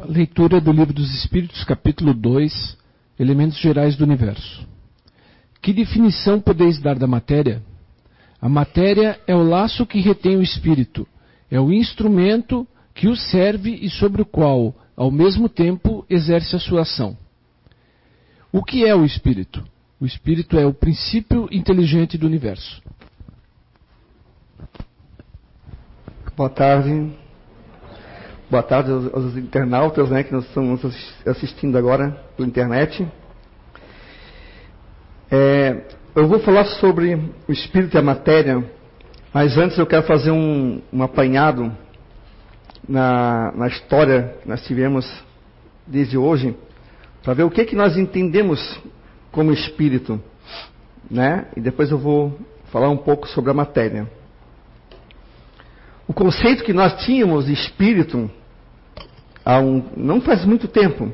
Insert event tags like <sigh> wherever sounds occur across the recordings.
A leitura do Livro dos Espíritos, capítulo 2, Elementos Gerais do Universo. Que definição podeis dar da matéria? A matéria é o laço que retém o espírito, é o instrumento que o serve e sobre o qual, ao mesmo tempo, exerce a sua ação. O que é o espírito? O espírito é o princípio inteligente do universo. Boa tarde. Boa tarde aos, aos internautas né, que nós estamos assistindo agora pela internet. É, eu vou falar sobre o espírito e a matéria, mas antes eu quero fazer um, um apanhado na, na história que nós tivemos desde hoje, para ver o que, que nós entendemos como espírito, né? E depois eu vou falar um pouco sobre a matéria. O conceito que nós tínhamos de espírito há um, não faz muito tempo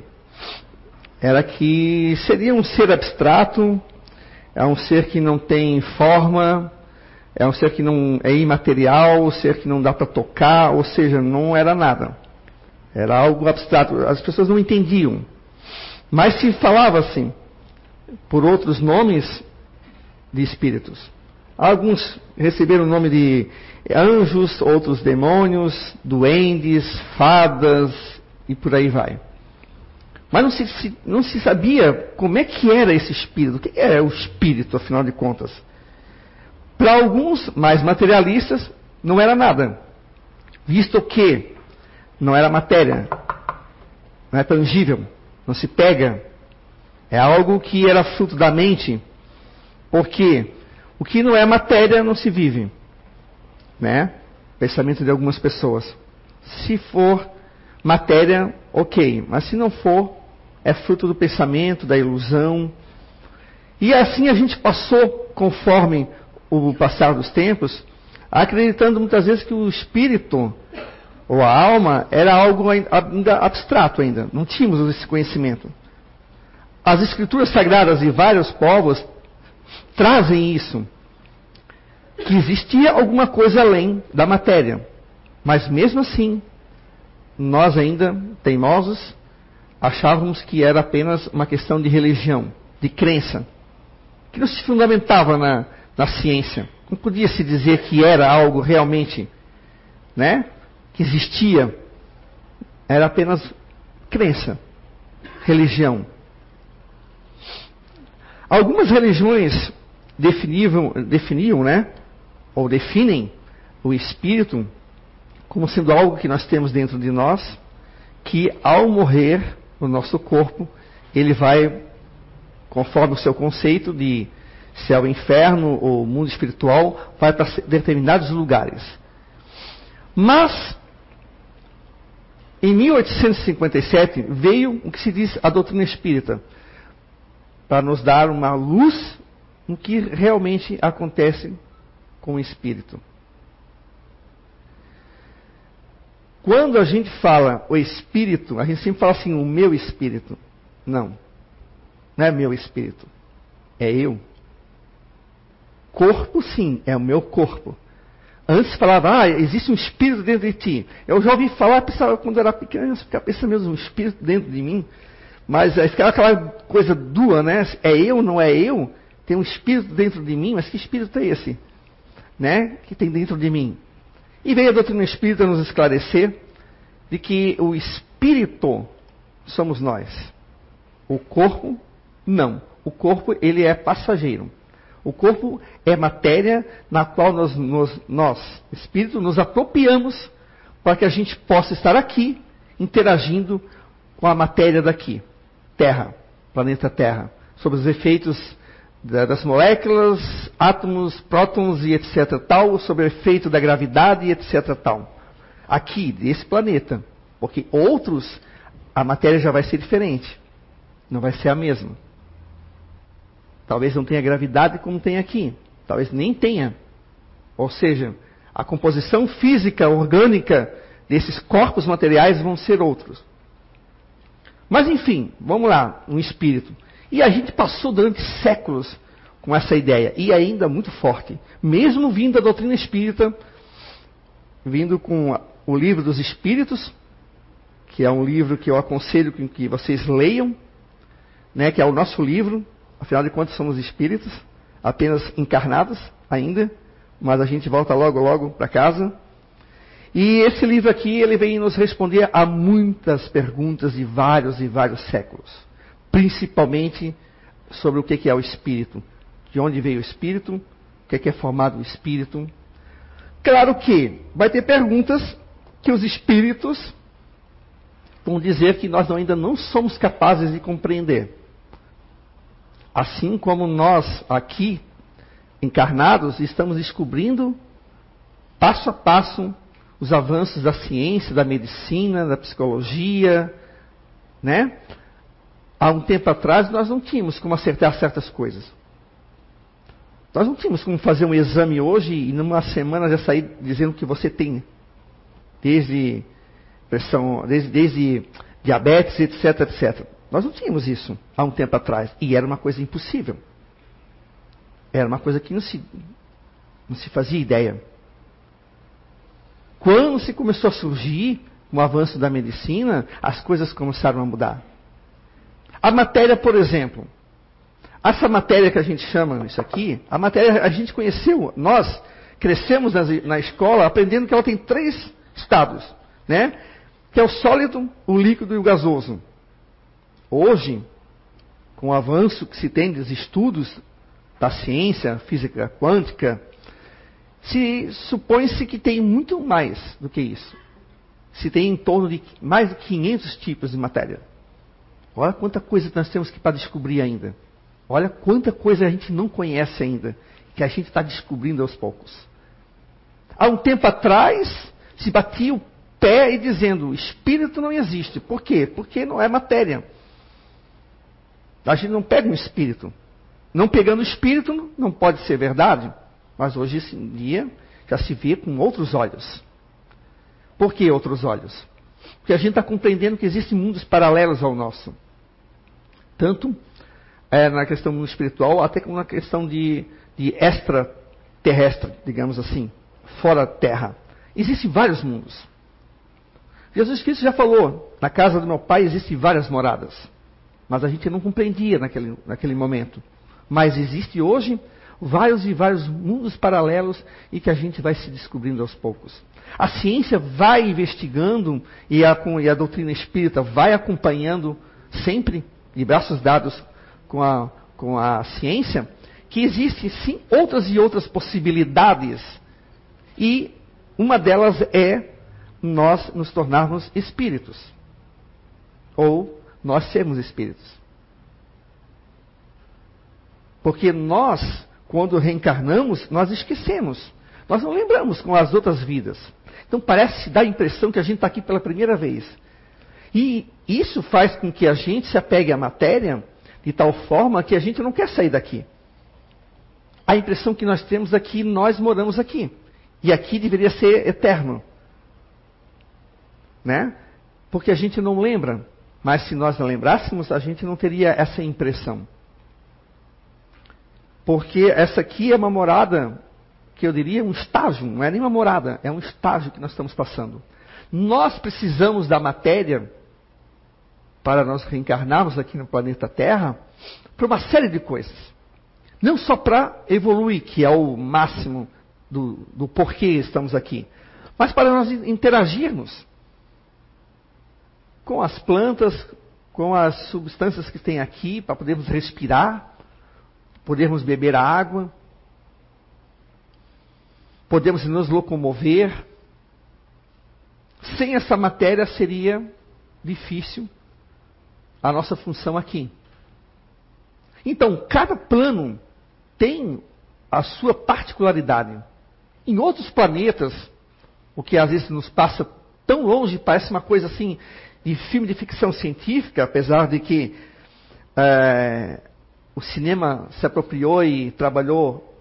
era que seria um ser abstrato, é um ser que não tem forma, é um ser que não é imaterial, um ser que não dá para tocar, ou seja, não era nada. Era algo abstrato. As pessoas não entendiam. Mas se falava assim, por outros nomes de espíritos. Alguns receberam o nome de anjos, outros demônios, duendes, fadas e por aí vai. Mas não se, não se sabia como é que era esse espírito, o que era o espírito, afinal de contas. Para alguns mais materialistas, não era nada, visto que não era matéria, não é tangível, não se pega, é algo que era fruto da mente, porque o que não é matéria não se vive, né? Pensamento de algumas pessoas. Se for matéria, ok, mas se não for, é fruto do pensamento, da ilusão. E assim a gente passou, conforme o passar dos tempos, acreditando muitas vezes que o espírito ou a alma era algo ainda abstrato ainda, não tínhamos esse conhecimento. As escrituras sagradas de vários povos trazem isso, que existia alguma coisa além da matéria. Mas mesmo assim, nós ainda teimosos achávamos que era apenas uma questão de religião, de crença, que não se fundamentava na, na ciência. Não podia se dizer que era algo realmente, né, que existia. Era apenas crença, religião. Algumas religiões definiam, definiam, né, ou definem o espírito como sendo algo que nós temos dentro de nós, que ao morrer o nosso corpo, ele vai, conforme o seu conceito de céu inferno ou mundo espiritual, vai para determinados lugares. Mas, em 1857, veio o que se diz a doutrina espírita, para nos dar uma luz no que realmente acontece com o espírito. Quando a gente fala o espírito, a gente sempre fala assim, o meu espírito. Não. Não é meu espírito. É eu. Corpo, sim, é o meu corpo. Antes falava, ah, existe um espírito dentro de ti. Eu já ouvi falar, pensava, quando era pequeno, ficava pensando mesmo, um espírito dentro de mim. Mas aquela coisa dura, né? É eu, não é eu? Tem um espírito dentro de mim, mas que espírito é esse? Né? Que tem dentro de mim. E veio a doutrina espírita nos esclarecer de que o espírito somos nós. O corpo, não. O corpo, ele é passageiro. O corpo é matéria na qual nós, nós, nós, espírito, nos apropriamos para que a gente possa estar aqui interagindo com a matéria daqui, Terra, planeta Terra, sobre os efeitos das moléculas, átomos, prótons e etc. tal, sobre o efeito da gravidade e etc. tal. Aqui, desse planeta. Porque outros, a matéria já vai ser diferente. Não vai ser a mesma. Talvez não tenha gravidade como tem aqui. Talvez nem tenha. Ou seja, a composição física, orgânica desses corpos materiais vão ser outros. Mas enfim, vamos lá, um espírito. E a gente passou durante séculos com essa ideia, e ainda muito forte. Mesmo vindo da doutrina espírita, vindo com o livro dos espíritos, que é um livro que eu aconselho que vocês leiam, né, que é o nosso livro, afinal de contas somos espíritos, apenas encarnados ainda, mas a gente volta logo, logo para casa. E esse livro aqui, ele vem nos responder a muitas perguntas de vários e vários séculos, principalmente sobre o que é o espírito, de onde veio o espírito, o que é formado o espírito. Claro que vai ter perguntas que os espíritos vão dizer que nós ainda não somos capazes de compreender. Assim como nós aqui, encarnados, estamos descobrindo passo a passo os avanços da ciência, da medicina, da psicologia, né? Há um tempo atrás nós não tínhamos como acertar certas coisas. Nós não tínhamos como fazer um exame hoje e numa semana já sair dizendo que você tem desde pressão, desde, desde diabetes, etc, etc. Nós não tínhamos isso há um tempo atrás e era uma coisa impossível. Era uma coisa que não se, não se fazia ideia. Quando se começou a surgir o avanço da medicina, as coisas começaram a mudar. A matéria, por exemplo, essa matéria que a gente chama isso aqui, a matéria a gente conheceu, nós crescemos na, na escola aprendendo que ela tem três estados, né? Que é o sólido, o líquido e o gasoso. Hoje, com o avanço que se tem dos estudos da ciência, física quântica, se supõe-se que tem muito mais do que isso. Se tem em torno de mais de 500 tipos de matéria. Olha quanta coisa nós temos que para descobrir ainda. Olha quanta coisa a gente não conhece ainda, que a gente está descobrindo aos poucos. Há um tempo atrás, se batia o pé e dizendo: espírito não existe. Por quê? Porque não é matéria. A gente não pega um espírito. Não pegando o espírito não pode ser verdade. Mas hoje em dia já se vê com outros olhos. Por que outros olhos? Porque a gente está compreendendo que existem mundos paralelos ao nosso. Tanto é, na questão espiritual, até como na questão de, de extraterrestre, digamos assim, fora Terra. Existem vários mundos. Jesus Cristo já falou: na casa do meu pai existem várias moradas. Mas a gente não compreendia naquele, naquele momento. Mas existe hoje vários e vários mundos paralelos e que a gente vai se descobrindo aos poucos. A ciência vai investigando e a, e a doutrina espírita vai acompanhando sempre, de braços dados com a, com a ciência, que existem sim outras e outras possibilidades. E uma delas é nós nos tornarmos espíritos. Ou nós sermos espíritos. Porque nós quando reencarnamos, nós esquecemos. Nós não lembramos com as outras vidas. Então parece dar a impressão que a gente está aqui pela primeira vez. E isso faz com que a gente se apegue à matéria de tal forma que a gente não quer sair daqui. A impressão que nós temos é que nós moramos aqui. E aqui deveria ser eterno. Né? Porque a gente não lembra. Mas se nós lembrássemos, a gente não teria essa impressão. Porque essa aqui é uma morada, que eu diria um estágio, não é nem uma morada, é um estágio que nós estamos passando. Nós precisamos da matéria para nós reencarnarmos aqui no planeta Terra para uma série de coisas. Não só para evoluir, que é o máximo do, do porquê estamos aqui, mas para nós interagirmos com as plantas, com as substâncias que tem aqui, para podermos respirar, podermos beber a água, podemos nos locomover. Sem essa matéria seria difícil a nossa função aqui. Então, cada plano tem a sua particularidade. Em outros planetas, o que às vezes nos passa tão longe, parece uma coisa assim de filme de ficção científica, apesar de que é, o cinema se apropriou e trabalhou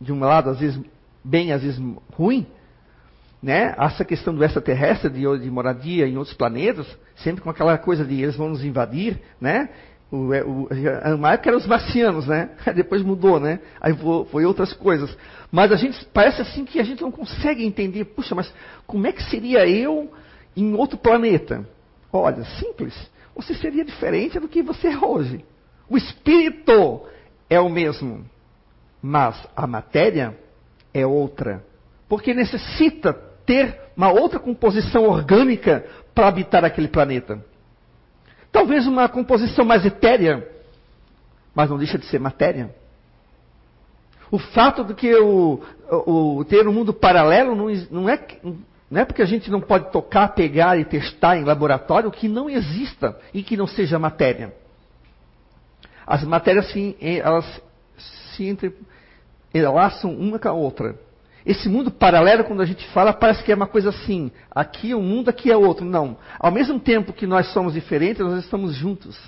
de um lado, às vezes bem, às vezes ruim, né? Essa questão do extraterrestre, de, de moradia em outros planetas, sempre com aquela coisa de eles vão nos invadir, né? O, é, o, época eram os marcianos, né? <laughs> Depois mudou, né? Aí foi, foi, outras coisas. Mas a gente parece assim que a gente não consegue entender. Puxa, mas como é que seria eu em outro planeta? Olha, simples. Você seria diferente do que você é hoje. O espírito é o mesmo, mas a matéria é outra. Porque necessita ter uma outra composição orgânica para habitar aquele planeta. Talvez uma composição mais etérea, mas não deixa de ser matéria. O fato de que o, o, o ter um mundo paralelo não, não, é, não é porque a gente não pode tocar, pegar e testar em laboratório que não exista e que não seja matéria. As matérias sim, elas se entrelaçam uma com a outra. Esse mundo paralelo, quando a gente fala, parece que é uma coisa assim. Aqui é um mundo, aqui é outro. Não. Ao mesmo tempo que nós somos diferentes, nós estamos juntos.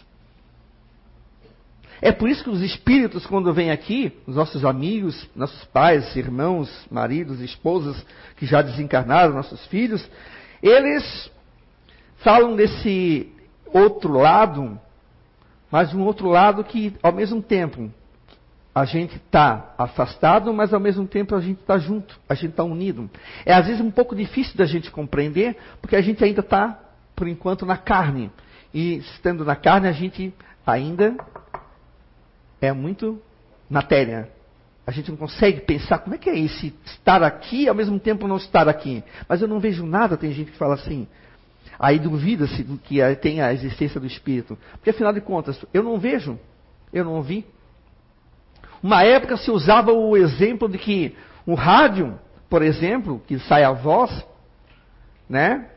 É por isso que os espíritos, quando vêm aqui, os nossos amigos, nossos pais, irmãos, maridos, esposas que já desencarnaram, nossos filhos, eles falam desse outro lado, mas um outro lado que, ao mesmo tempo, a gente está afastado, mas ao mesmo tempo a gente está junto, a gente está unido. É às vezes um pouco difícil da gente compreender, porque a gente ainda está, por enquanto, na carne. E estando na carne, a gente ainda é muito matéria. A gente não consegue pensar como é que é esse estar aqui e ao mesmo tempo não estar aqui. Mas eu não vejo nada, tem gente que fala assim. Aí duvida-se do que tem a existência do espírito. Porque afinal de contas, eu não vejo, eu não vi, uma época se usava o exemplo de que o rádio, por exemplo, que sai a voz, né?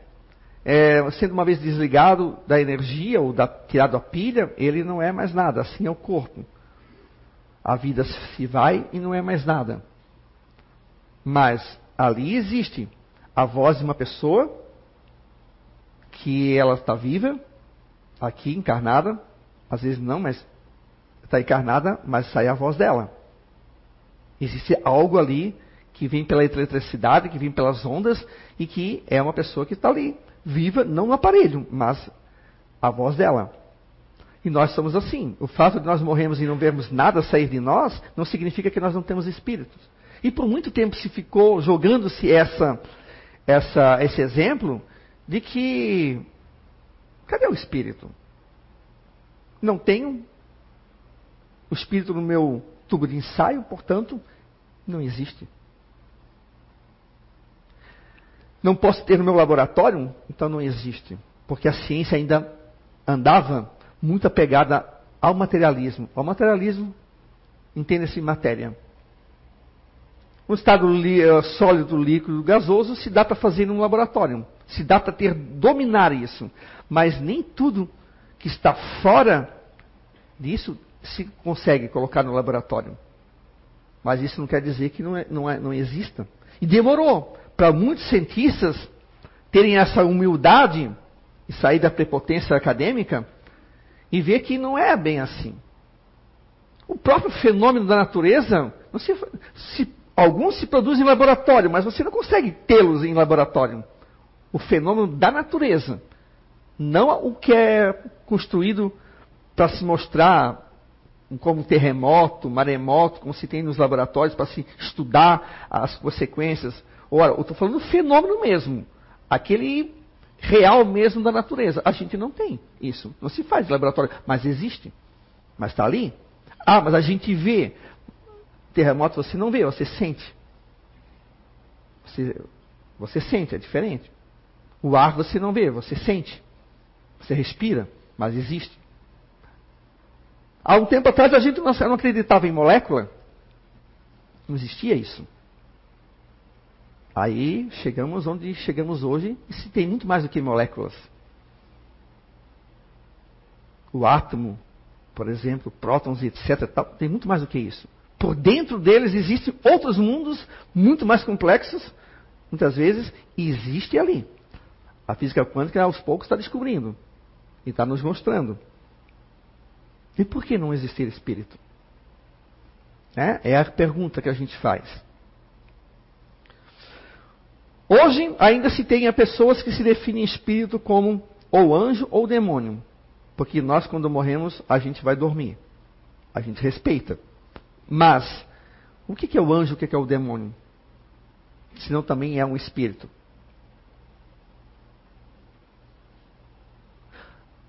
É, sendo uma vez desligado da energia ou da, tirado a pilha, ele não é mais nada. Assim é o corpo. A vida se vai e não é mais nada. Mas ali existe a voz de uma pessoa que ela está viva, aqui encarnada, às vezes não, mas está encarnada, mas sai a voz dela. Existe algo ali que vem pela eletricidade, que vem pelas ondas e que é uma pessoa que está ali, viva, não no aparelho, mas a voz dela. E nós somos assim. O fato de nós morrermos e não vermos nada sair de nós não significa que nós não temos espíritos. E por muito tempo se ficou jogando-se essa, essa, esse exemplo de que cadê o espírito? Não tenho o espírito no meu tubo de ensaio, portanto, não existe. Não posso ter no meu laboratório, então não existe. Porque a ciência ainda andava muito apegada ao materialismo. Ao materialismo, entenda-se matéria. Um estado eh, sólido, líquido, gasoso se dá para fazer num laboratório. Se dá para ter dominar isso. Mas nem tudo que está fora disso se consegue colocar no laboratório. Mas isso não quer dizer que não, é, não, é, não exista. E demorou para muitos cientistas terem essa humildade e sair da prepotência acadêmica e ver que não é bem assim. O próprio fenômeno da natureza, se, se, alguns se produzem em laboratório, mas você não consegue tê-los em laboratório. O fenômeno da natureza, não o que é construído para se mostrar como terremoto, maremoto, como se tem nos laboratórios para se estudar as consequências. Ora, eu estou falando do fenômeno mesmo, aquele real mesmo da natureza. A gente não tem isso, não se faz laboratório, mas existe, mas está ali. Ah, mas a gente vê. Terremoto você não vê, você sente. Você, você sente, é diferente. O ar você não vê, você sente. Você respira, mas existe. Há um tempo atrás a gente não acreditava em molécula. Não existia isso. Aí chegamos onde chegamos hoje e se tem muito mais do que moléculas. O átomo, por exemplo, prótons etc. Tal, tem muito mais do que isso. Por dentro deles existem outros mundos muito mais complexos, muitas vezes, e existe ali. A física quântica aos poucos está descobrindo e está nos mostrando. E por que não existir espírito? É, é a pergunta que a gente faz. Hoje ainda se tem pessoas que se definem espírito como ou anjo ou demônio. Porque nós, quando morremos, a gente vai dormir. A gente respeita. Mas, o que é o anjo, o que é o demônio? Senão também é um espírito.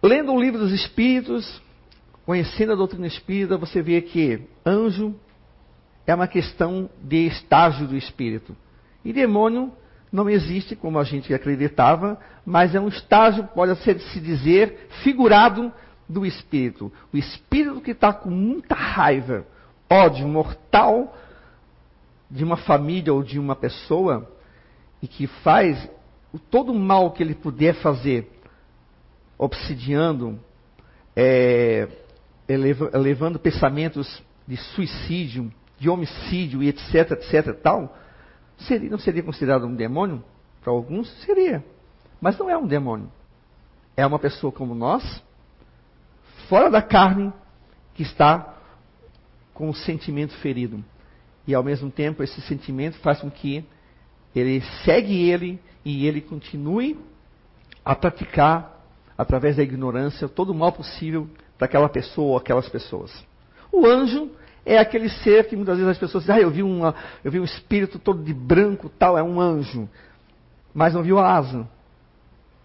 lendo o livro dos Espíritos, conhecendo a doutrina espírita, você vê que anjo é uma questão de estágio do espírito. E demônio não existe como a gente acreditava, mas é um estágio, pode ser se dizer, figurado do espírito. O espírito que está com muita raiva, ódio mortal de uma família ou de uma pessoa e que faz todo o mal que ele puder fazer, obsidiando, é, elevando pensamentos de suicídio, de homicídio e etc, etc tal, seria, não seria considerado um demônio? Para alguns seria. Mas não é um demônio. É uma pessoa como nós, fora da carne, que está com o sentimento ferido. E ao mesmo tempo, esse sentimento faz com que ele segue ele e ele continue a praticar, através da ignorância, todo o mal possível para aquela pessoa ou aquelas pessoas. O anjo é aquele ser que muitas vezes as pessoas dizem, ah, eu vi, uma, eu vi um espírito todo de branco, tal, é um anjo. Mas não viu a asa.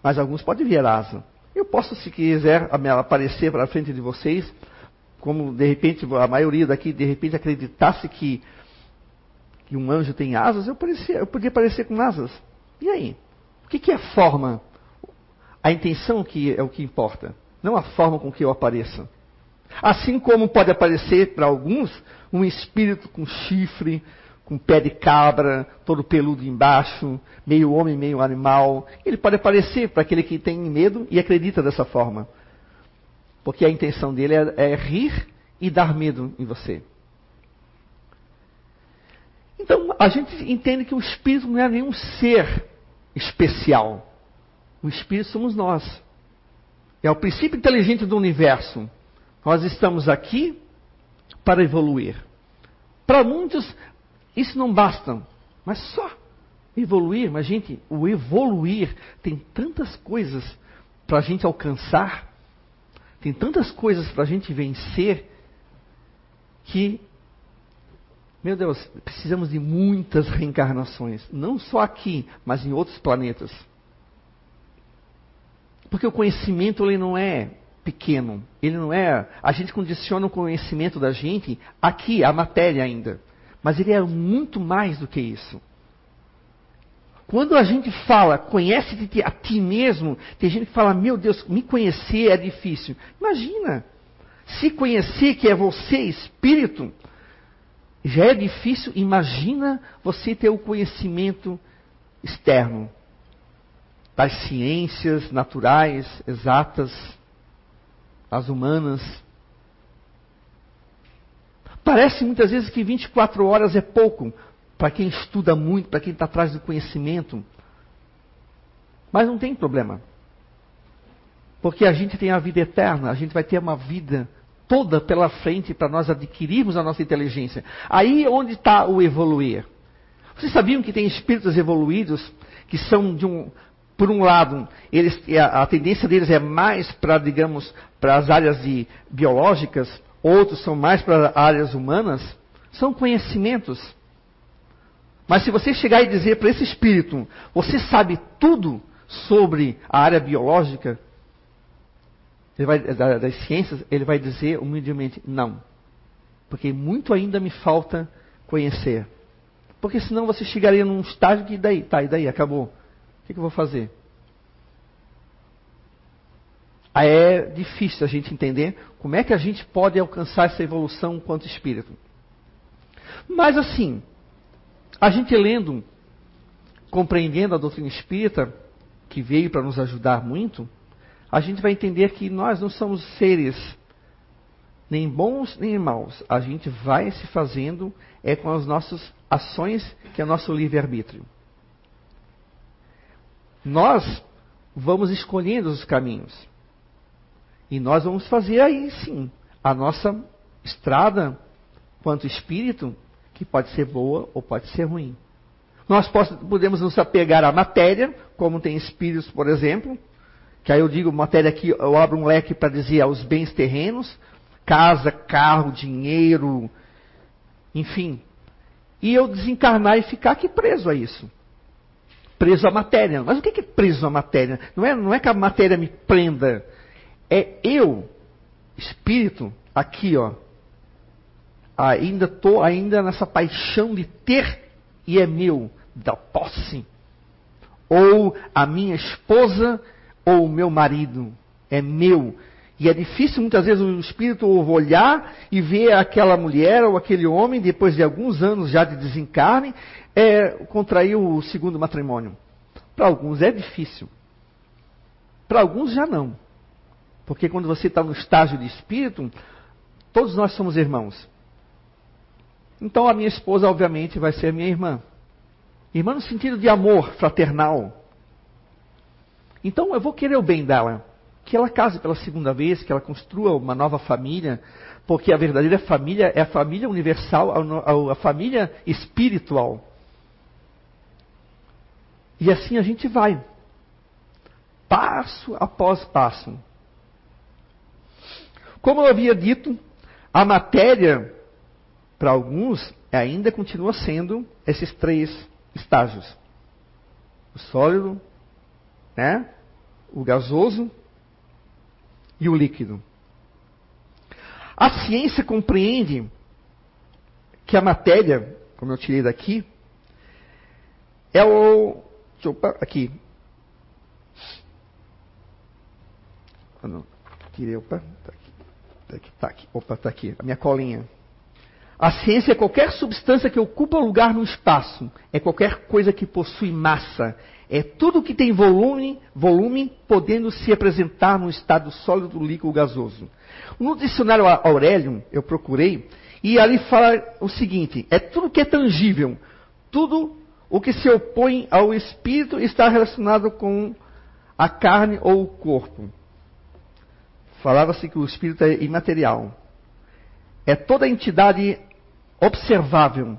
Mas alguns podem ver a asa. Eu posso, se quiser, aparecer para frente de vocês, como de repente a maioria daqui de repente acreditasse que, que um anjo tem asas, eu, parecia, eu podia aparecer com asas. E aí? O que, que é forma? A intenção que é o que importa, não a forma com que eu apareça. Assim como pode aparecer para alguns um espírito com chifre, com pé de cabra, todo peludo embaixo, meio homem, meio animal. Ele pode aparecer para aquele que tem medo e acredita dessa forma. Porque a intenção dele é, é rir e dar medo em você. Então, a gente entende que o espírito não é nenhum ser especial. O espírito somos nós. É o princípio inteligente do universo. Nós estamos aqui para evoluir. Para muitos, isso não basta, mas só evoluir. Mas, gente, o evoluir tem tantas coisas para a gente alcançar, tem tantas coisas para a gente vencer, que, meu Deus, precisamos de muitas reencarnações. Não só aqui, mas em outros planetas. Porque o conhecimento ele não é pequeno. Ele não é. A gente condiciona o conhecimento da gente aqui, a matéria ainda. Mas ele é muito mais do que isso. Quando a gente fala, conhece a ti mesmo, tem gente que fala, meu Deus, me conhecer é difícil. Imagina, se conhecer que é você, espírito, já é difícil, imagina você ter o conhecimento externo das ciências naturais, exatas, as humanas. Parece muitas vezes que 24 horas é pouco para quem estuda muito, para quem está atrás do conhecimento. Mas não tem problema. Porque a gente tem a vida eterna, a gente vai ter uma vida toda pela frente para nós adquirirmos a nossa inteligência. Aí onde está o evoluir. Vocês sabiam que tem espíritos evoluídos que são de um, por um lado, eles, a, tendência deles é mais para, digamos, para as áreas de, biológicas, outros são mais para áreas humanas, são conhecimentos. Mas se você chegar e dizer para esse espírito, você sabe tudo sobre a área biológica, vai, das ciências, ele vai dizer humildemente, não. Porque muito ainda me falta conhecer. Porque senão você chegaria num estágio que daí, tá, e daí, acabou. O que, que eu vou fazer? Aí é difícil a gente entender como é que a gente pode alcançar essa evolução enquanto espírito. Mas assim, a gente lendo, compreendendo a doutrina espírita, que veio para nos ajudar muito, a gente vai entender que nós não somos seres nem bons nem maus. A gente vai se fazendo é com as nossas ações, que é o nosso livre-arbítrio nós vamos escolhendo os caminhos. E nós vamos fazer aí sim a nossa estrada quanto espírito, que pode ser boa ou pode ser ruim. Nós podemos nos apegar à matéria, como tem espíritos, por exemplo, que aí eu digo matéria aqui, eu abro um leque para dizer aos bens terrenos, casa, carro, dinheiro, enfim. E eu desencarnar e ficar aqui preso a isso preso à matéria. Mas o que é preso à matéria? Não é, não é que a matéria me prenda. é eu, espírito, aqui, ó. Ainda tô ainda nessa paixão de ter e é meu, da posse. Ou a minha esposa ou o meu marido é meu. E é difícil muitas vezes o espírito olhar e ver aquela mulher ou aquele homem, depois de alguns anos já de desencarne, é, contrair o segundo matrimônio. Para alguns é difícil. Para alguns já não. Porque quando você está no estágio de espírito, todos nós somos irmãos. Então a minha esposa, obviamente, vai ser minha irmã. Irmã no sentido de amor fraternal. Então eu vou querer o bem dela. Que ela case pela segunda vez, que ela construa uma nova família, porque a verdadeira família é a família universal, a, família espiritual. E assim a gente vai, passo após passo. Como eu havia dito, a matéria, para alguns, ainda continua sendo esses três estágios: o sólido, né? o gasoso e o líquido. A ciência compreende que a matéria, como eu tirei daqui, é o. Opa, aqui. Ah, não, tirei, opa, tá aqui, tá aqui, tá aqui, opa, tá aqui, a minha colinha. A ciência é qualquer substância que ocupa lugar no espaço, é qualquer coisa que possui massa, é tudo que tem volume, volume podendo se apresentar no estado sólido, líquido, gasoso. No dicionário Aurélio, eu procurei, e ali fala o seguinte: é tudo que é tangível, tudo o que se opõe ao espírito está relacionado com a carne ou o corpo. Falava-se que o espírito é imaterial. É toda entidade observável,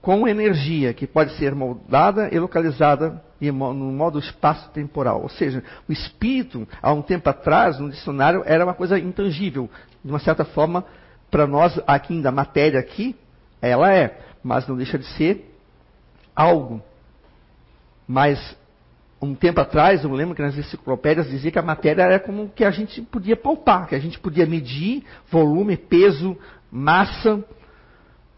com energia, que pode ser moldada e localizada no modo espaço-temporal. Ou seja, o espírito, há um tempo atrás, no dicionário, era uma coisa intangível. De uma certa forma, para nós, aqui da matéria aqui, ela é, mas não deixa de ser algo. Mas um tempo atrás, eu lembro que nas enciclopédias dizia que a matéria era como que a gente podia poupar, que a gente podia medir volume, peso, massa,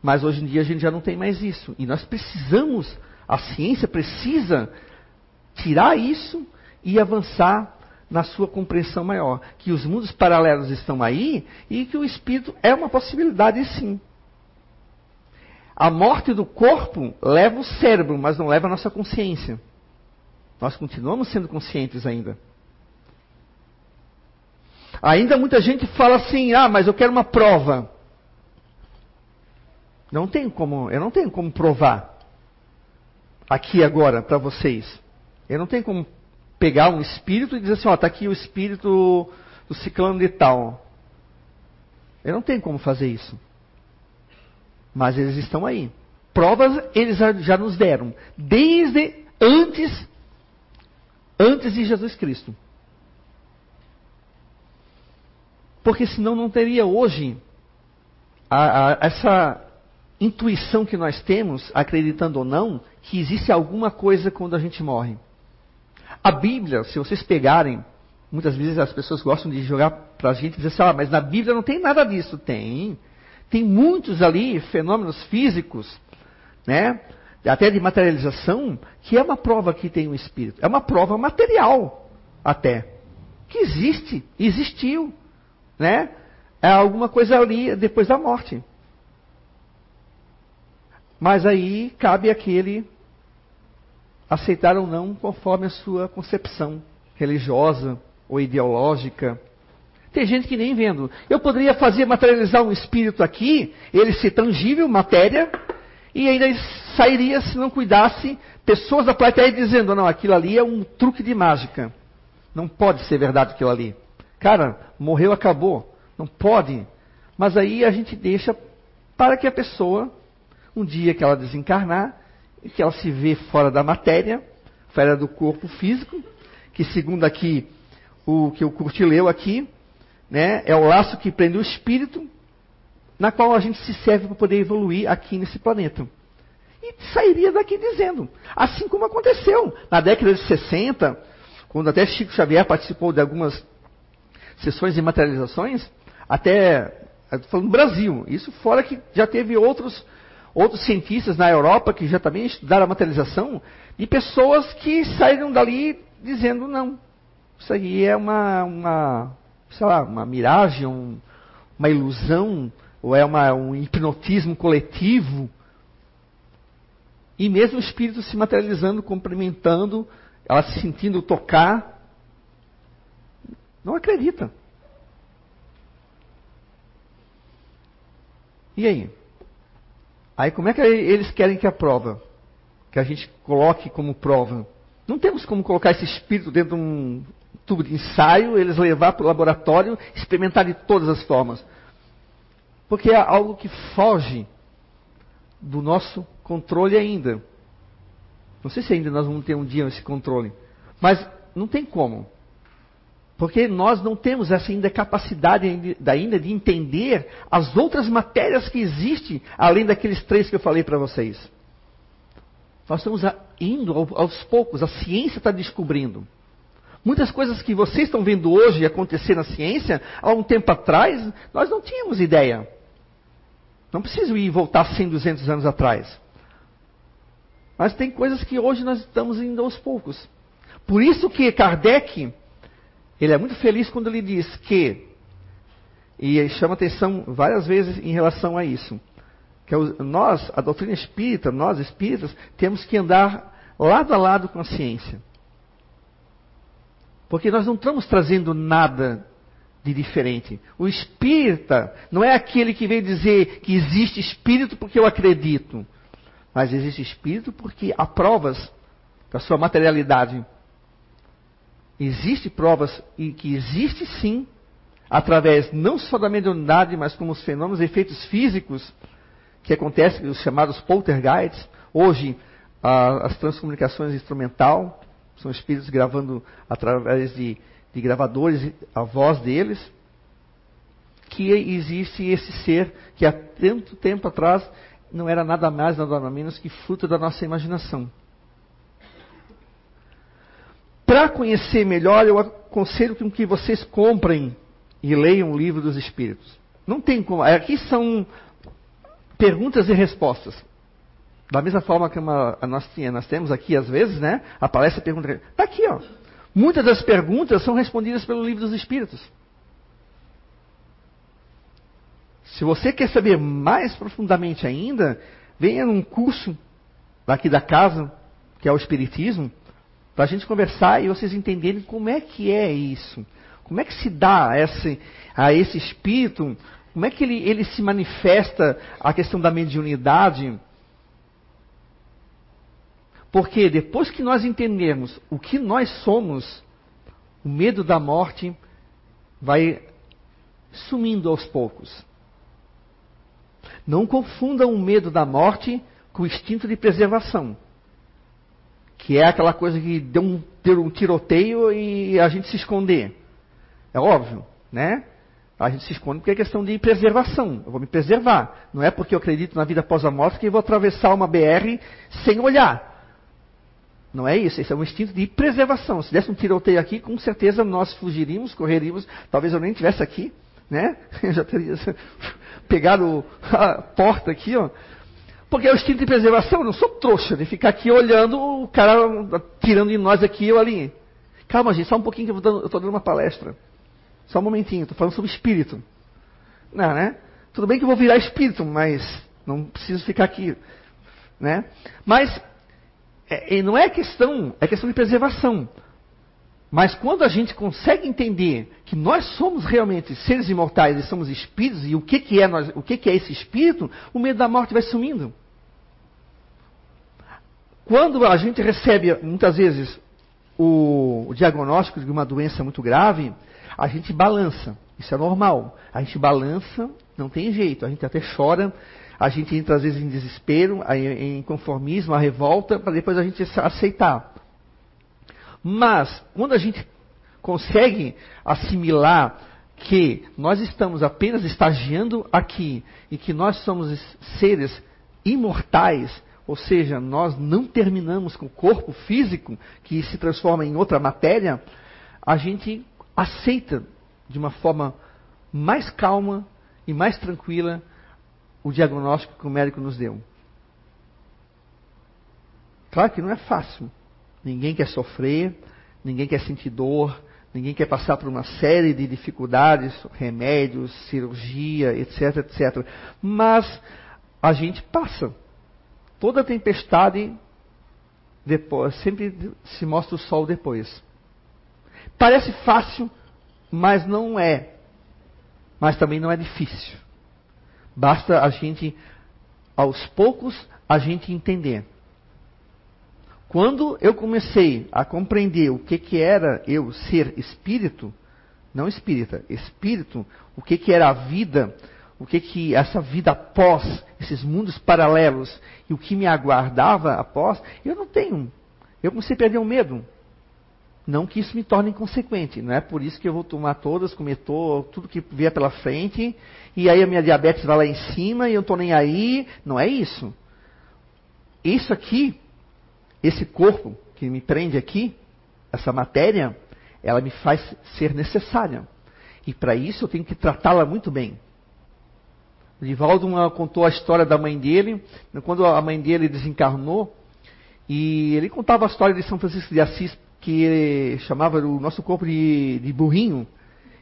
mas hoje em dia a gente já não tem mais isso. E nós precisamos, a ciência precisa tirar isso e avançar na sua compreensão maior. Que os mundos paralelos estão aí e que o espírito é uma possibilidade sim. A morte do corpo leva o cérebro, mas não leva a nossa consciência. Nós continuamos sendo conscientes ainda. Ainda muita gente fala assim: ah, mas eu quero uma prova. Não tem como, eu não tenho como provar aqui agora para vocês. Eu não tenho como pegar um espírito e dizer assim, ó, está aqui o espírito do ciclano de tal. Eu não tenho como fazer isso. Mas eles estão aí. Provas eles já nos deram. Desde antes, antes de Jesus Cristo. Porque senão não teria hoje a, a, essa intuição que nós temos, acreditando ou não, que existe alguma coisa quando a gente morre. A Bíblia, se vocês pegarem, muitas vezes as pessoas gostam de jogar para a gente e dizer assim, ah, mas na Bíblia não tem nada disso. Tem. Tem muitos ali fenômenos físicos, né? Até de materialização, que é uma prova que tem um espírito. É uma prova material, até. Que existe, existiu. Né? É alguma coisa ali depois da morte. Mas aí cabe aquele aceitar ou não conforme a sua concepção religiosa ou ideológica. Tem gente que nem vendo. Eu poderia fazer materializar um espírito aqui, ele ser tangível, matéria, e ainda sairia se não cuidasse pessoas da plateia dizendo: não, aquilo ali é um truque de mágica. Não pode ser verdade aquilo ali. Cara, morreu, acabou. Não pode. Mas aí a gente deixa para que a pessoa um dia que ela desencarnar, e que ela se vê fora da matéria, fora do corpo físico, que segundo aqui o que o Curti leu aqui, né, é o laço que prende o espírito, na qual a gente se serve para poder evoluir aqui nesse planeta. E sairia daqui dizendo, assim como aconteceu na década de 60, quando até Chico Xavier participou de algumas sessões de materializações, até, falando do Brasil, isso fora que já teve outros, outros cientistas na Europa que já também estudaram a materialização, e pessoas que saíram dali dizendo, não, isso aí é uma, uma sei lá, uma miragem, um, uma ilusão, ou é uma, um hipnotismo coletivo. E mesmo o espírito se materializando, cumprimentando, ela se sentindo tocar, não acredita. E aí? Aí como é que eles querem que a prova? Que a gente coloque como prova? Não temos como colocar esse espírito dentro de um tubo de ensaio, eles levar para o laboratório, experimentar de todas as formas. Porque é algo que foge do nosso controle ainda. Não sei se ainda nós vamos ter um dia esse controle. Mas não tem como. Porque nós não temos essa ainda capacidade ainda de entender as outras matérias que existem, além daqueles três que eu falei para vocês. Nós estamos indo aos poucos, a ciência está descobrindo. Muitas coisas que vocês estão vendo hoje acontecer na ciência, há um tempo atrás, nós não tínhamos ideia. Não preciso ir voltar 100, 200 anos atrás. Mas tem coisas que hoje nós estamos indo aos poucos. Por isso que Kardec, ele é muito feliz quando ele diz que, e chama atenção várias vezes em relação a isso, que é nós, a doutrina espírita, nós espíritas, temos que andar lado a lado com a ciência. Porque nós não estamos trazendo nada de diferente. O espírita não é aquele que veio dizer que existe espírito porque eu acredito. Mas existe espírito porque há provas da sua materialidade. Existem provas e que existe sim, através não só da mediunidade, mas como os fenômenos, efeitos físicos que acontecem, os chamados poltergeists. Hoje, as transcomunicações instrumental, são espíritos gravando através de, de gravadores a voz deles, que existe esse ser que há tanto tempo atrás não era nada mais, nada menos que fruto da nossa imaginação. Para conhecer melhor, eu aconselho que vocês comprem e leiam o livro dos Espíritos. Não tem como. Aqui são perguntas e respostas. Da mesma forma que uma, nós, nós, temos aqui, às vezes, né? Aparece a pergunta. Está aqui, ó. Muitas das perguntas são respondidas pelo livro dos Espíritos. Se você quer saber mais profundamente ainda, venha num curso daqui da casa, que é o Espiritismo, para a gente conversar e vocês entenderem como é que é isso. Como é que se dá esse, a esse espírito, como é que ele, ele se manifesta a questão da mediunidade, porque depois que nós entendemos o que nós somos, o medo da morte vai sumindo aos poucos. Não confundam o medo da morte com o instinto de preservação. Que é aquela coisa que deu um, deu um tiroteio e a gente se esconder. É óbvio, né? A gente se esconde porque é questão de preservação. Eu vou me preservar. Não é porque eu acredito na vida após a morte que eu vou atravessar uma BR sem olhar. Não é isso, esse é um instinto de preservação. Se desse um tiroteio aqui, com certeza nós fugiríamos, correríamos, talvez eu nem estivesse aqui, né? <laughs> Eu já teria <laughs> pegado a porta aqui, ó. Porque é o instinto de preservação, eu não sou trouxa de ficar aqui olhando o cara tirando em nós aqui ou ali. Calma, gente, só um pouquinho que eu estou dando uma palestra. Só um momentinho, estou falando sobre espírito. Não, né? Tudo bem que eu vou virar espírito, mas não preciso ficar aqui. Né? Mas é, não é questão, é questão de preservação. Mas quando a gente consegue entender que nós somos realmente seres imortais e somos espíritos, e o que, que, é, nós, o que, que é esse espírito, o medo da morte vai sumindo. Quando a gente recebe, muitas vezes, o, o diagnóstico de uma doença muito grave, a gente balança. Isso é normal. A gente balança, não tem jeito. A gente até chora, a gente entra às vezes em desespero, em conformismo, a revolta, para depois a gente aceitar. Mas, quando a gente consegue assimilar que nós estamos apenas estagiando aqui e que nós somos seres imortais, ou seja, nós não terminamos com o corpo físico que se transforma em outra matéria, a gente aceita de uma forma mais calma e mais tranquila o diagnóstico que o médico nos deu. Claro que não é fácil. Ninguém quer sofrer, ninguém quer sentir dor, ninguém quer passar por uma série de dificuldades, remédios, cirurgia, etc, etc. Mas a gente passa. Toda tempestade depois, sempre se mostra o sol depois. Parece fácil, mas não é. Mas também não é difícil. Basta a gente, aos poucos, a gente entender. Quando eu comecei a compreender o que, que era eu ser espírito, não espírita, espírito, o que, que era a vida, o que, que essa vida após, esses mundos paralelos, e o que me aguardava após, eu não tenho. Eu comecei a perder o medo. Não que isso me torne inconsequente, não é por isso que eu vou tomar todas, comer tudo que vier pela frente, e aí a minha diabetes vai lá em cima e eu estou nem aí. Não é isso. Isso aqui esse corpo que me prende aqui, essa matéria, ela me faz ser necessária. E para isso eu tenho que tratá-la muito bem. O Divaldo contou a história da mãe dele, quando a mãe dele desencarnou, e ele contava a história de São Francisco de Assis, que chamava o nosso corpo de, de burrinho.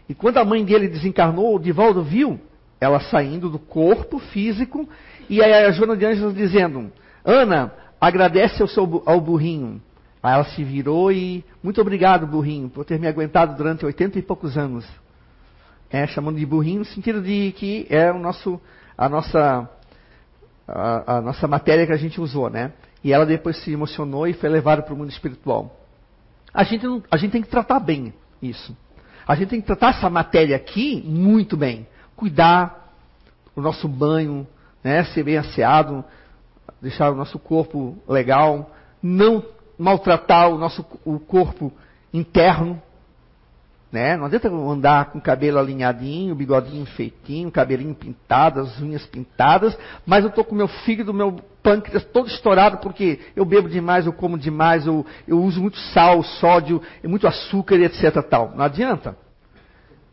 E quando a mãe dele desencarnou, o Divaldo viu ela saindo do corpo físico, e a Joana de Anjos dizendo: Ana, agradece ao, seu, ao burrinho. Aí ela se virou e, muito obrigado, burrinho, por ter me aguentado durante oitenta e poucos anos. É, chamando de burrinho no sentido de que é o nosso, a nossa, a, a nossa matéria que a gente usou, né? E ela depois se emocionou e foi levada para o mundo espiritual. A gente, não, a gente tem que tratar bem isso. A gente tem que tratar essa matéria aqui muito bem. Cuidar, o nosso banho, né, ser bem asseado, deixar o nosso corpo legal, não maltratar o nosso o corpo interno. Né? Não adianta andar com o cabelo alinhadinho, bigodinho feitinho, cabelinho pintado, as unhas pintadas, mas eu estou com meu fígado, meu pâncreas todo estourado porque eu bebo demais, eu como demais, eu, eu uso muito sal, sódio, muito açúcar etc. Tal. Não adianta.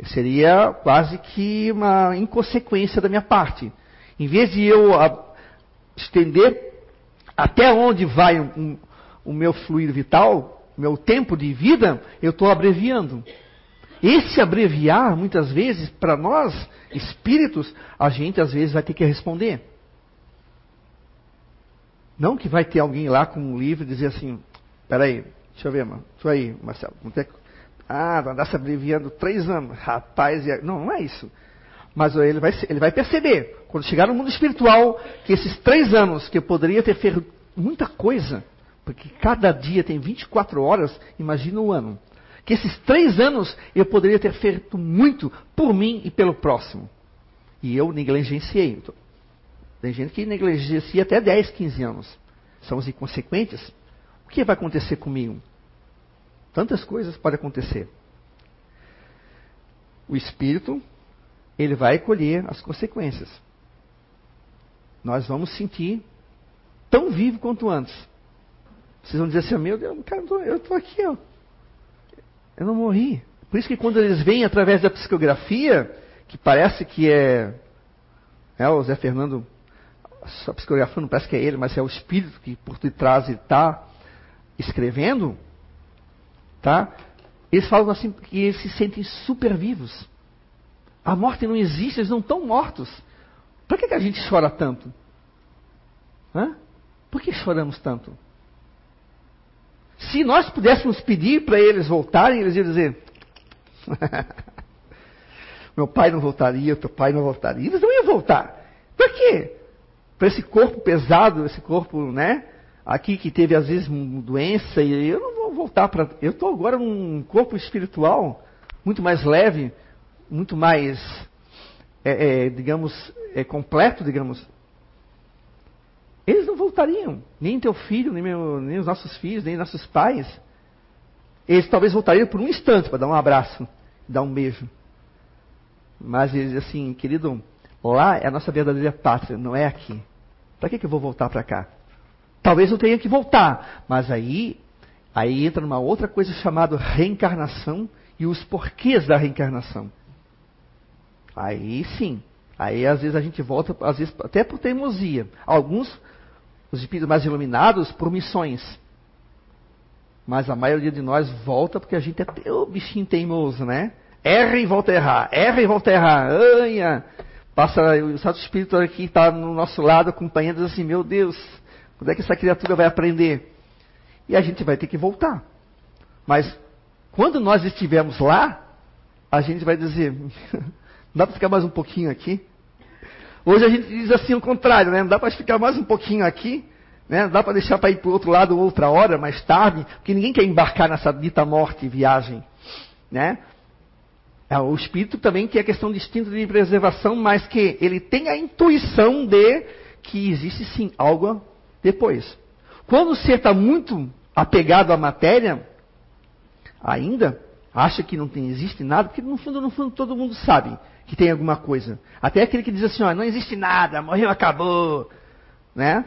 Seria quase que uma inconsequência da minha parte. Em vez de eu estender até onde vai um, um, o meu fluido vital, meu tempo de vida, eu estou abreviando. Esse abreviar, muitas vezes, para nós, espíritos, a gente às vezes vai ter que responder. Não que vai ter alguém lá com um livro e dizer assim, peraí, deixa eu ver, mano, isso aí, Marcelo, não tem... Ah, vai andar se abreviando três anos, rapaz, não, não é isso. Mas ele vai, ele vai perceber, quando chegar no mundo espiritual, que esses três anos que eu poderia ter feito muita coisa, porque cada dia tem 24 horas, imagina o ano. Que esses três anos eu poderia ter feito muito por mim e pelo próximo. E eu negligenciei. Tem gente que negligencia até 10, 15 anos. São os inconsequentes. O que vai acontecer comigo? Tantas coisas podem acontecer. O espírito ele vai colher as consequências. Nós vamos sentir tão vivo quanto antes. Vocês vão dizer assim, meu Deus, cara, eu estou aqui, ó. Eu não morri. Por isso que quando eles vêm através da psicografia, que parece que é, é o Zé Fernando, a psicografia não parece que é ele, mas é o espírito que por detrás está escrevendo, tá? Eles falam assim que eles se sentem super vivos. A morte não existe, eles não estão mortos. Por que, que a gente chora tanto? Hã? Por que choramos tanto? Se nós pudéssemos pedir para eles voltarem, eles iam dizer: <laughs> Meu pai não voltaria, teu pai não voltaria. Eles não iam voltar. Para quê? Para esse corpo pesado, esse corpo, né? Aqui que teve às vezes doença, e eu não vou voltar para. Eu estou agora num corpo espiritual muito mais leve, muito mais, é, é, digamos, é, completo, digamos, eles não voltariam. Nem teu filho, nem, meu, nem os nossos filhos, nem nossos pais. Eles talvez voltariam por um instante para dar um abraço, dar um beijo. Mas eles assim, querido, lá é a nossa verdadeira pátria, não é aqui. Para que, que eu vou voltar para cá? Talvez eu tenha que voltar, mas aí, aí entra numa outra coisa chamada reencarnação e os porquês da reencarnação. Aí sim. Aí às vezes a gente volta, às vezes até por teimosia. Alguns, os espíritos mais iluminados, por missões. Mas a maioria de nós volta porque a gente é o bichinho teimoso, né? Erra e volta a errar, erra e volta a errar. Anha. Passa o Santo Espírito aqui está no nosso lado acompanhando assim, meu Deus, quando é que essa criatura vai aprender? E a gente vai ter que voltar. Mas quando nós estivermos lá, a gente vai dizer, <laughs> dá para ficar mais um pouquinho aqui? Hoje a gente diz assim o contrário, né? Não dá para ficar mais um pouquinho aqui? Né? Dá para deixar para ir para o outro lado outra hora, mais tarde? Porque ninguém quer embarcar nessa dita morte viagem. Né? É, o espírito também que é questão de instinto de preservação, mas que ele tem a intuição de que existe sim algo depois. Quando o ser está muito apegado à matéria, ainda acha que não tem, existe nada, porque no fundo, no fundo, todo mundo sabe que tem alguma coisa. Até aquele que diz assim, ó, não existe nada, morreu, acabou, né?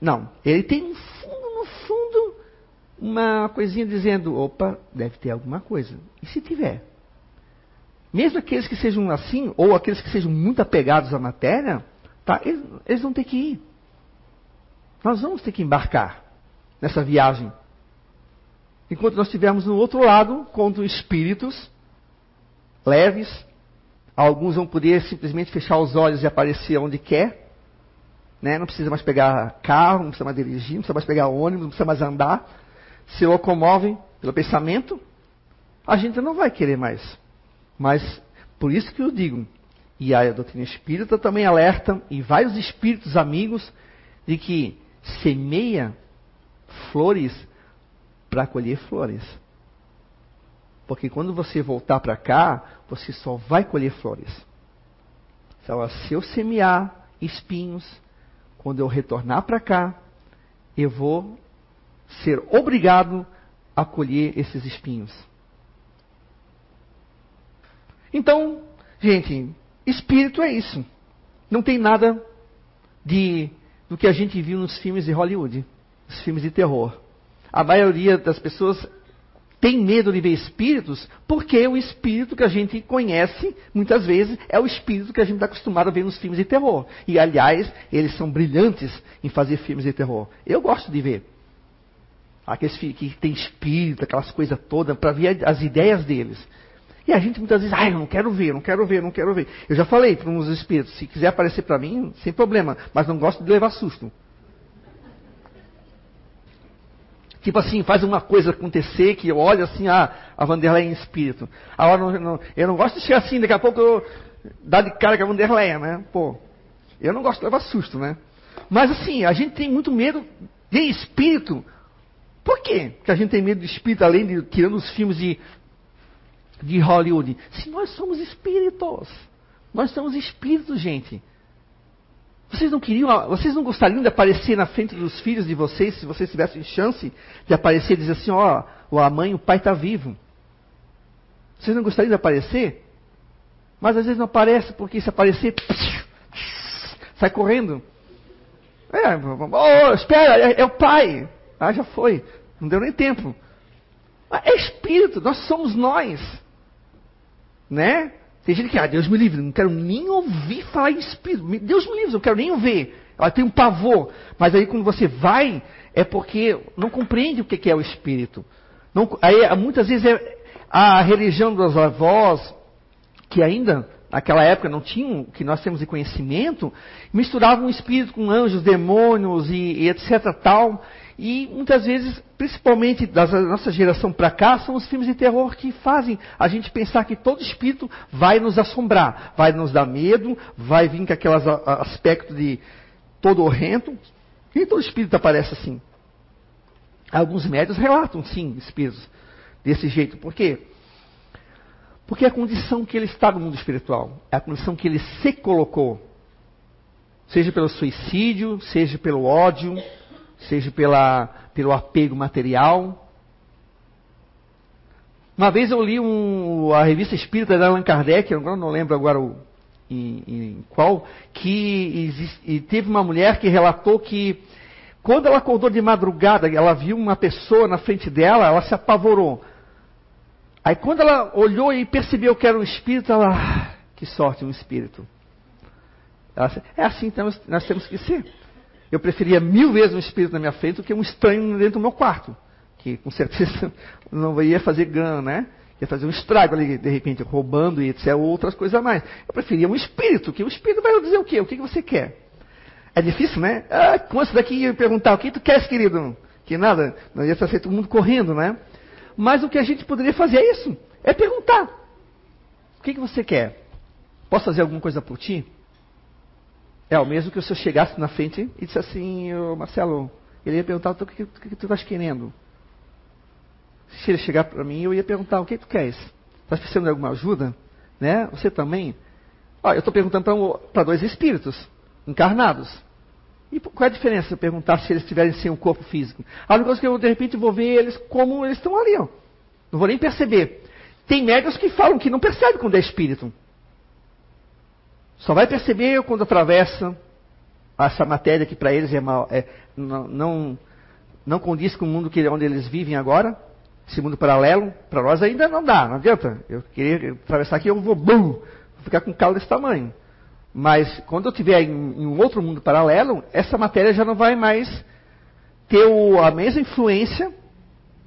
Não, ele tem no fundo, no fundo, uma coisinha dizendo, opa, deve ter alguma coisa. E se tiver? Mesmo aqueles que sejam assim, ou aqueles que sejam muito apegados à matéria, tá, eles, eles vão ter que ir. Nós vamos ter que embarcar nessa viagem. Enquanto nós estivermos no outro lado, contra espíritos leves, alguns vão poder simplesmente fechar os olhos e aparecer onde quer. Né? Não precisa mais pegar carro, não precisa mais dirigir, não precisa mais pegar ônibus, não precisa mais andar. Se locomovem pelo pensamento. A gente não vai querer mais. Mas, por isso que eu digo, e a doutrina espírita também alerta, e vários espíritos amigos, de que semeia flores para colher flores. Porque quando você voltar para cá, você só vai colher flores. Então, se eu semear espinhos, quando eu retornar para cá, eu vou ser obrigado a colher esses espinhos. Então, gente, espírito é isso. Não tem nada de do que a gente viu nos filmes de Hollywood, os filmes de terror. A maioria das pessoas tem medo de ver espíritos porque o espírito que a gente conhece, muitas vezes, é o espírito que a gente está acostumado a ver nos filmes de terror. E, aliás, eles são brilhantes em fazer filmes de terror. Eu gosto de ver. Aqueles que tem espírito, aquelas coisas todas, para ver as ideias deles. E a gente muitas vezes, ai, eu não quero ver, não quero ver, não quero ver. Eu já falei para uns espíritos, se quiser aparecer para mim, sem problema, mas não gosto de levar susto. Tipo assim, faz uma coisa acontecer que eu olho assim, ah, a Vanderlei em espírito. Agora, não, não, eu não gosto de chegar assim, daqui a pouco eu dar de cara com a Vanderlei, né? Pô, eu não gosto de levar susto, né? Mas assim, a gente tem muito medo de espírito. Por quê que a gente tem medo de espírito, além de tirando os filmes de de Hollywood. Se nós somos espíritos. Nós somos espíritos, gente. Vocês não queriam, vocês não gostariam de aparecer na frente dos filhos de vocês, se vocês tivessem chance de aparecer e dizer assim, ó, oh, a mãe, o pai está vivo. Vocês não gostariam de aparecer? Mas às vezes não aparece, porque se aparecer, sai correndo. É, oh, espera, é, é o pai. Ah, já foi. Não deu nem tempo. É espírito, nós somos nós. Né? Tem gente que, ah, Deus me livre, não quero nem ouvir falar em espírito. Deus me livre, não quero nem ouvir. Ela tem um pavor. Mas aí quando você vai, é porque não compreende o que é o espírito. Não, aí muitas vezes é a religião dos avós, que ainda naquela época não tinham que nós temos de conhecimento, misturavam o espírito com anjos, demônios e, e etc. tal. E muitas vezes, principalmente da nossa geração para cá, são os filmes de terror que fazem a gente pensar que todo espírito vai nos assombrar, vai nos dar medo, vai vir com aquele aspecto de todo horrendo. E todo espírito aparece assim. Alguns médios relatam, sim, espíritos desse jeito. Por quê? Porque é a condição que ele está no mundo espiritual, é a condição que ele se colocou. Seja pelo suicídio, seja pelo ódio, seja pela, pelo apego material. Uma vez eu li um, a revista espírita da Allan Kardec, eu não lembro agora o, em, em qual, que existe, teve uma mulher que relatou que quando ela acordou de madrugada, ela viu uma pessoa na frente dela, ela se apavorou. Aí quando ela olhou e percebeu que era um espírito, ela, que sorte um espírito. É assim que nós, nós temos que ser. Eu preferia mil vezes um espírito na minha frente do que um estranho dentro do meu quarto. Que com certeza <laughs> não ia fazer ganho, né? Ia fazer um estrago ali, de repente, roubando e etc. Outras coisas a mais. Eu preferia um espírito, que o espírito vai dizer o quê? O que você quer? É difícil, né? Ah, com esse daqui ia perguntar, o que tu queres, querido? Que nada, não ia estar todo mundo correndo, né? Mas o que a gente poderia fazer é isso, é perguntar. O que, que você quer? Posso fazer alguma coisa por ti? É o mesmo que se eu chegasse na frente e disse assim, Marcelo, ele ia perguntar, o que, o que tu estás querendo? Se ele chegar para mim, eu ia perguntar, o que tu queres? Estás precisando de alguma ajuda? Né? Você também? Ó, eu estou perguntando para dois espíritos encarnados. E qual é a diferença eu perguntar se eles estiverem sem um corpo físico? A única coisa que eu, de repente, vou ver eles como eles estão ali. Ó. Não vou nem perceber. Tem médicos que falam que não percebe quando é espírito. Só vai perceber quando atravessa essa matéria que para eles é, mal, é não, não, não condiz com o mundo que, onde eles vivem agora, esse mundo paralelo. Para nós ainda não dá, não adianta. Eu queria atravessar aqui, eu vou, bum, vou ficar com um calo desse tamanho. Mas quando eu estiver em, em, um outro mundo paralelo, essa matéria já não vai mais ter o, a mesma influência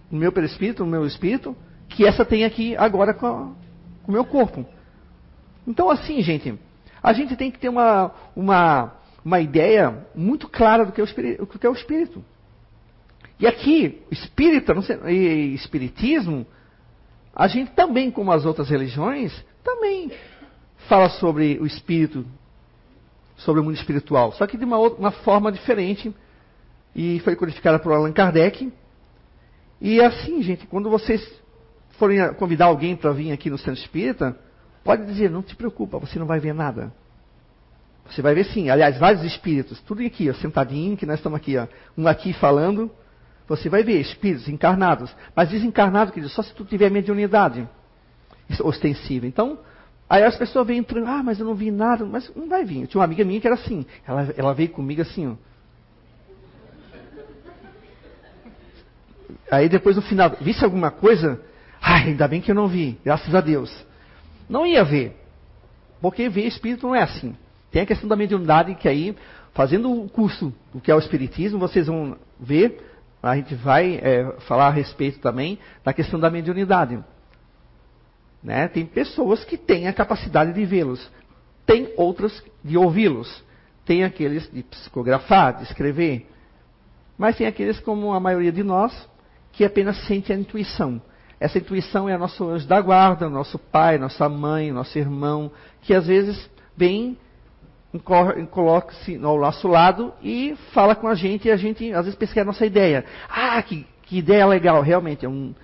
no meu perispírito, no meu espírito, que essa tem aqui agora com, com o meu corpo. Então, assim, gente, a gente tem que ter uma, uma, uma ideia muito clara do que, é o, do que é o espírito. E aqui, espírita e espiritismo, a gente também, como as outras religiões, também fala sobre o espírito, sobre o mundo espiritual, só que de uma, outra, uma forma diferente. E foi codificada por Allan Kardec. E assim, gente, quando vocês forem convidar alguém para vir aqui no Centro Espírita, pode dizer, não te preocupa, você não vai ver nada. Você vai ver sim, aliás, vários espíritos, tudo aqui, ó, sentadinho, que nós estamos aqui, ó, um aqui falando, você vai ver espíritos encarnados, mas desencarnado, querido, só se tu tiver mediunidade ostensiva. Então, aí as pessoas vêm entrando, ah, mas eu não vi nada, mas não vai vir. Eu tinha uma amiga minha que era assim, ela, ela veio comigo assim, ó. Aí depois no final, visse alguma coisa? Ai, ainda bem que eu não vi, graças a Deus. Não ia ver. Porque ver espírito não é assim. Tem a questão da mediunidade, que aí, fazendo o curso do que é o Espiritismo, vocês vão ver, a gente vai é, falar a respeito também da questão da mediunidade. Né? Tem pessoas que têm a capacidade de vê-los, tem outras de ouvi-los, tem aqueles de psicografar, de escrever, mas tem aqueles, como a maioria de nós, que apenas sente a intuição. Essa intuição é nosso anjo da guarda, nosso pai, nossa mãe, nosso irmão, que às vezes vem coloca-se ao nosso lado e fala com a gente e a gente às vezes pesquisa a nossa ideia. Ah, que, que ideia legal, realmente, é um,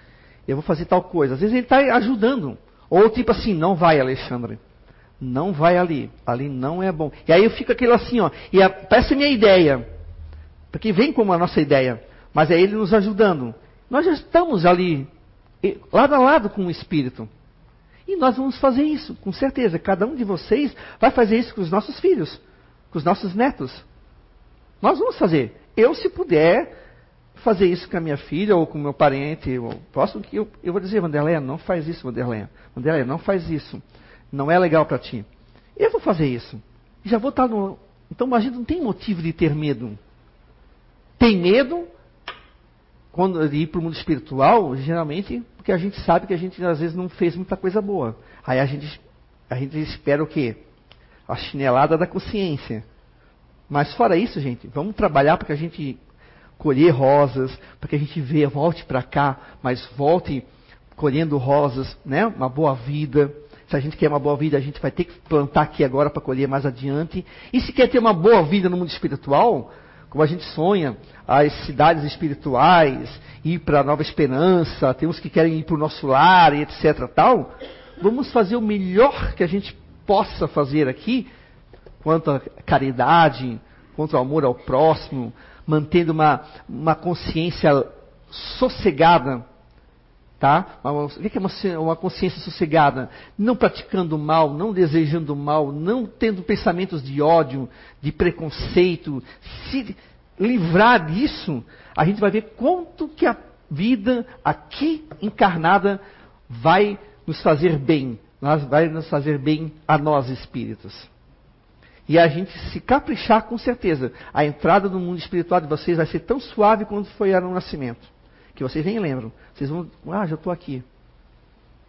eu vou fazer tal coisa. Às vezes ele está ajudando. Ou tipo assim, não vai, Alexandre. Não vai ali. Ali não é bom. E aí eu fico aquilo assim, ó. E a, parece a minha ideia. Porque vem como a nossa ideia. Mas é ele nos ajudando. Nós já estamos ali, lado a lado com o Espírito. E nós vamos fazer isso, com certeza. Cada um de vocês vai fazer isso com os nossos filhos, com os nossos netos. Nós vamos fazer. Eu, se puder fazer isso com a minha filha ou com o meu parente, eu posso que eu, eu vou dizer, Vanderleia, não faz isso, Vanderleia. Vanderleia, não faz isso. Não é legal para ti. Eu vou fazer isso. Já vou estar no. Então a gente não tem motivo de ter medo. Tem medo quando ir para o mundo espiritual, geralmente, porque a gente sabe que a gente às vezes não fez muita coisa boa. Aí a gente, a gente espera o quê? A chinelada da consciência. Mas fora isso, gente, vamos trabalhar para que a gente colher rosas, para que a gente vê, volte para cá, mas volte colhendo rosas, né? Uma boa vida. Se a gente quer uma boa vida, a gente vai ter que plantar aqui agora para colher mais adiante. E se quer ter uma boa vida no mundo espiritual, como a gente sonha, as cidades espirituais, ir para a Nova Esperança, temos que querem ir para o nosso lar e etc. tal, vamos fazer o melhor que a gente possa fazer aqui, quanto à caridade, quanto ao amor ao próximo, mantendo uma, uma consciência sossegada, tá? O que é uma, uma consciência sossegada? Não praticando mal, não desejando mal, não tendo pensamentos de ódio, de preconceito. Se livrar disso, a gente vai ver quanto que a vida aqui encarnada vai nos fazer bem. vai nos fazer bem a nós espíritos. E a gente se caprichar com certeza. A entrada no mundo espiritual de vocês vai ser tão suave quanto foi no nascimento. Que vocês nem lembram. Vocês vão, ah, já estou aqui.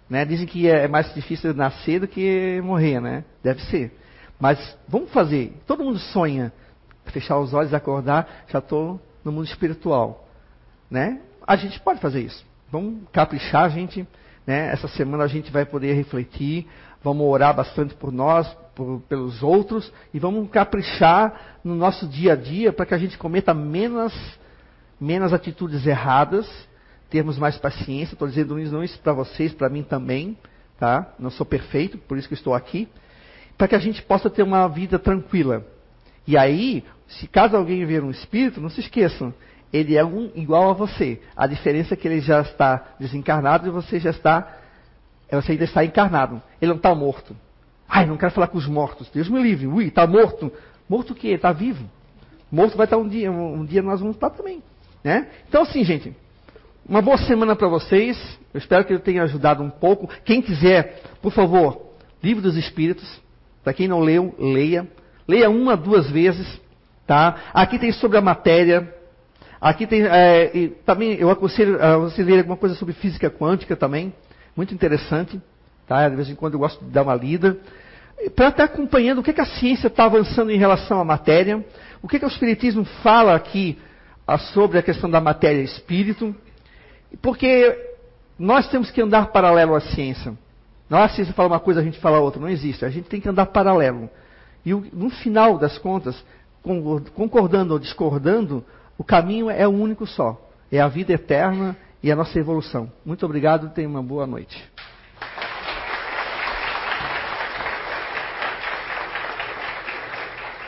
Né? Dizem que é mais difícil nascer do que morrer, né? Deve ser. Mas vamos fazer. Todo mundo sonha. Fechar os olhos, acordar, já estou no mundo espiritual. Né? A gente pode fazer isso. Vamos caprichar, gente. Né? Essa semana a gente vai poder refletir. Vamos orar bastante por nós, por, pelos outros. E vamos caprichar no nosso dia a dia para que a gente cometa menos, menos atitudes erradas termos mais paciência. Estou dizendo não isso para vocês, para mim também, tá? Não sou perfeito, por isso que estou aqui, para que a gente possa ter uma vida tranquila. E aí, se caso alguém ver um espírito, não se esqueçam, ele é um igual a você. A diferença é que ele já está desencarnado e você já está, você ainda está encarnado. Ele não está morto. Ai, não quero falar com os mortos. Deus me livre. Ui, está morto. Morto o quê? Está vivo. Morto vai estar um dia, um dia nós vamos estar também. Né? Então assim, gente, uma boa semana para vocês. Eu espero que eu tenha ajudado um pouco. Quem quiser, por favor, Livro dos Espíritos. Para quem não leu, leia. Leia uma, duas vezes. Tá? Aqui tem sobre a matéria. Aqui tem. É, também eu aconselho a você ler alguma coisa sobre física quântica também. Muito interessante. Tá? De vez em quando eu gosto de dar uma lida. Para estar acompanhando o que, que a ciência está avançando em relação à matéria. O que, que o Espiritismo fala aqui sobre a questão da matéria e espírito. Porque nós temos que andar paralelo à ciência. Não a ciência fala uma coisa, a gente fala outra. Não existe. A gente tem que andar paralelo. E no final das contas, concordando ou discordando, o caminho é o único só. É a vida eterna e a nossa evolução. Muito obrigado tenha uma boa noite.